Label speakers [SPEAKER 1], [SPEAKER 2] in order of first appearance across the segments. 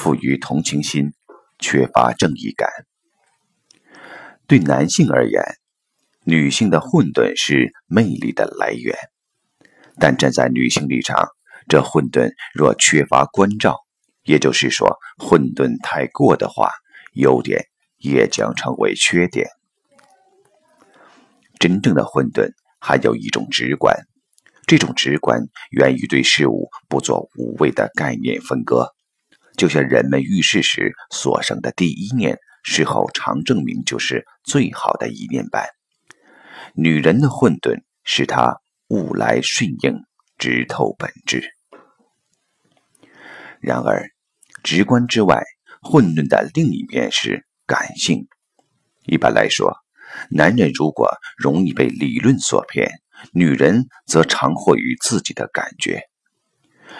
[SPEAKER 1] 富于同情心，缺乏正义感。对男性而言，女性的混沌是魅力的来源，但站在女性立场，这混沌若缺乏关照，也就是说，混沌太过的话，优点也将成为缺点。真正的混沌还有一种直观，这种直观源于对事物不做无谓的概念分割，就像人们遇事时所生的第一念，事后常证明就是最好的一念般。女人的混沌使她物来顺应，直透本质。然而，直观之外，混沌的另一面是感性。一般来说。男人如果容易被理论所骗，女人则常惑于自己的感觉。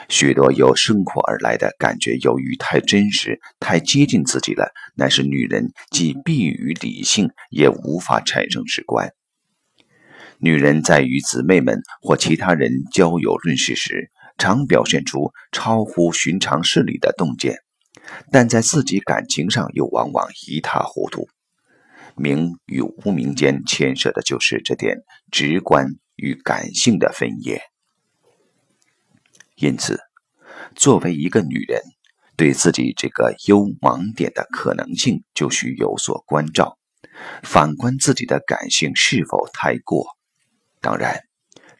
[SPEAKER 1] 许多由生活而来的感觉，由于太真实、太接近自己了，乃是女人既避于理性，也无法产生直观。女人在与姊妹们或其他人交友论事时，常表现出超乎寻常事理的洞见，但在自己感情上又往往一塌糊涂。名与无名间牵涉的就是这点直观与感性的分野。因此，作为一个女人，对自己这个优盲点的可能性就需有所关照。反观自己的感性是否太过？当然，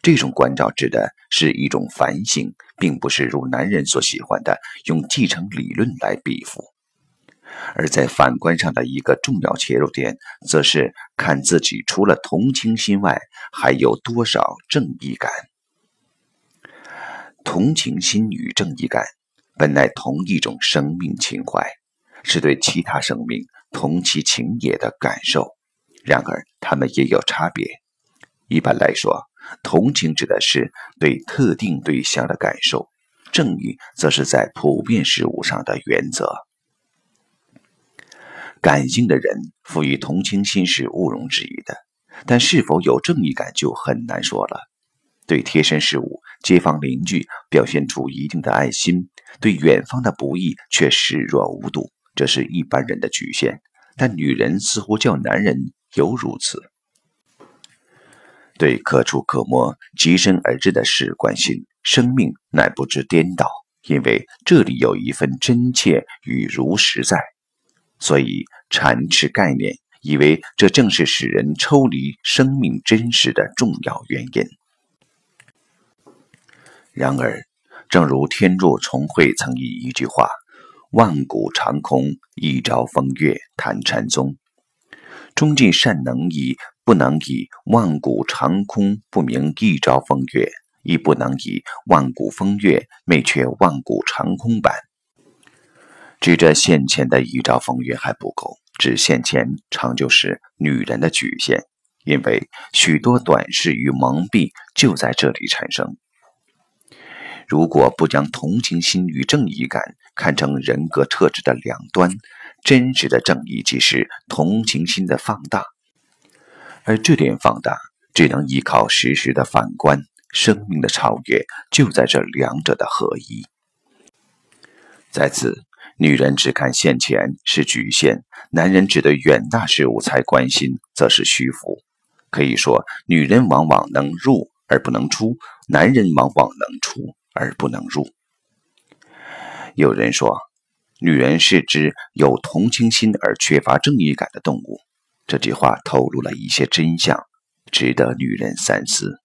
[SPEAKER 1] 这种关照指的是一种反省，并不是如男人所喜欢的用继承理论来比附。而在反观上的一个重要切入点，则是看自己除了同情心外，还有多少正义感。同情心与正义感本来同一种生命情怀，是对其他生命同其情也的感受。然而，它们也有差别。一般来说，同情指的是对特定对象的感受，正义则是在普遍事物上的原则。感性的人赋予同情心是毋庸置疑的，但是否有正义感就很难说了。对贴身事物、街坊邻居表现出一定的爱心，对远方的不易却视若无睹，这是一般人的局限。但女人似乎较男人尤如此。对可触可摸、及身而至的事关心，生命乃不知颠倒，因为这里有一份真切与如实在。所以，禅持概念，以为这正是使人抽离生命真实的重要原因。然而，正如天若重会曾以一句话：“万古长空，一朝风月。”谈禅宗，终尽善能以不能以万古长空不明一朝风月，亦不能以万古风月昧却万古长空般。指这现前的一朝风月还不够，指现前常就是女人的局限，因为许多短视与蒙蔽就在这里产生。如果不将同情心与正义感看成人格特质的两端，真实的正义即是同情心的放大，而这点放大只能依靠时时的反观，生命的超越就在这两者的合一。在此。女人只看现前是局限，男人只对远大事物才关心，则是虚浮。可以说，女人往往能入而不能出，男人往往能出而不能入。有人说，女人是只有同情心而缺乏正义感的动物。这句话透露了一些真相，值得女人三思。